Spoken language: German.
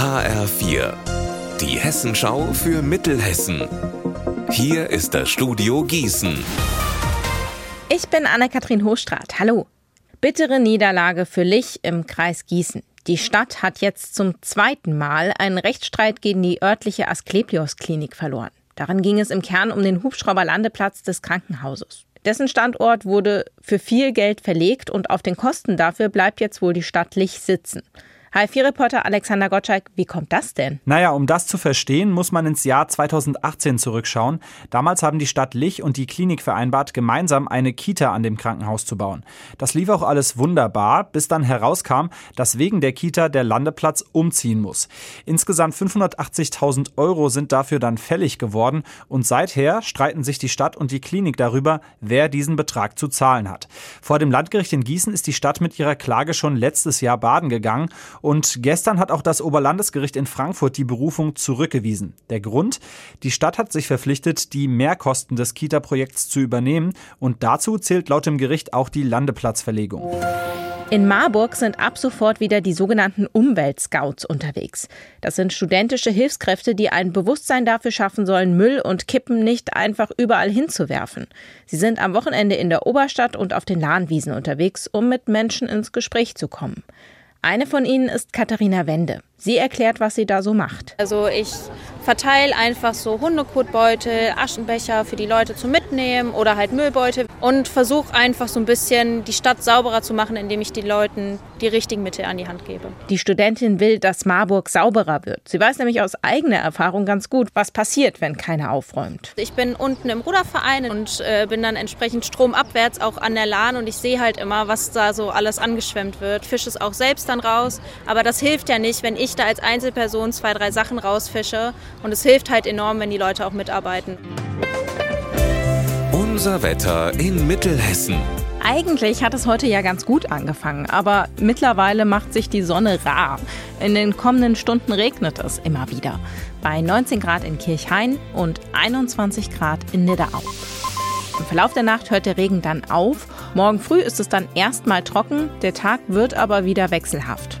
HR4, die Hessenschau für Mittelhessen. Hier ist das Studio Gießen. Ich bin Anne-Kathrin Hochstrat. Hallo. Bittere Niederlage für Lich im Kreis Gießen. Die Stadt hat jetzt zum zweiten Mal einen Rechtsstreit gegen die örtliche Asklepios-Klinik verloren. Darin ging es im Kern um den Hubschrauberlandeplatz des Krankenhauses. Dessen Standort wurde für viel Geld verlegt und auf den Kosten dafür bleibt jetzt wohl die Stadt Lich sitzen. HI4-Reporter Alexander Gottschalk, wie kommt das denn? Naja, um das zu verstehen, muss man ins Jahr 2018 zurückschauen. Damals haben die Stadt Lich und die Klinik vereinbart, gemeinsam eine Kita an dem Krankenhaus zu bauen. Das lief auch alles wunderbar, bis dann herauskam, dass wegen der Kita der Landeplatz umziehen muss. Insgesamt 580.000 Euro sind dafür dann fällig geworden und seither streiten sich die Stadt und die Klinik darüber, wer diesen Betrag zu zahlen hat. Vor dem Landgericht in Gießen ist die Stadt mit ihrer Klage schon letztes Jahr baden gegangen und gestern hat auch das Oberlandesgericht in Frankfurt die Berufung zurückgewiesen. Der Grund? Die Stadt hat sich verpflichtet, die Mehrkosten des Kita-Projekts zu übernehmen und dazu zählt laut dem Gericht auch die Landeplatzverlegung. In Marburg sind ab sofort wieder die sogenannten Umweltscouts unterwegs. Das sind studentische Hilfskräfte, die ein Bewusstsein dafür schaffen sollen, Müll und Kippen nicht einfach überall hinzuwerfen. Sie sind am Wochenende in der Oberstadt und auf den Lahnwiesen unterwegs, um mit Menschen ins Gespräch zu kommen. Eine von ihnen ist Katharina Wende. Sie erklärt, was sie da so macht. Also ich verteile einfach so Hundekotbeutel, Aschenbecher für die Leute zum Mitnehmen oder halt Müllbeutel und versuche einfach so ein bisschen die Stadt sauberer zu machen, indem ich den Leuten die richtigen Mittel an die Hand gebe. Die Studentin will, dass Marburg sauberer wird. Sie weiß nämlich aus eigener Erfahrung ganz gut, was passiert, wenn keiner aufräumt. Ich bin unten im Ruderverein und äh, bin dann entsprechend stromabwärts auch an der Lahn und ich sehe halt immer, was da so alles angeschwemmt wird. Fische es auch selbst dann raus, aber das hilft ja nicht, wenn ich da als Einzelperson zwei, drei Sachen rausfische. Und es hilft halt enorm, wenn die Leute auch mitarbeiten. Unser Wetter in Mittelhessen. Eigentlich hat es heute ja ganz gut angefangen, aber mittlerweile macht sich die Sonne rar. In den kommenden Stunden regnet es immer wieder. Bei 19 Grad in Kirchhain und 21 Grad in Nidderau. Im Verlauf der Nacht hört der Regen dann auf. Morgen früh ist es dann erstmal trocken, der Tag wird aber wieder wechselhaft.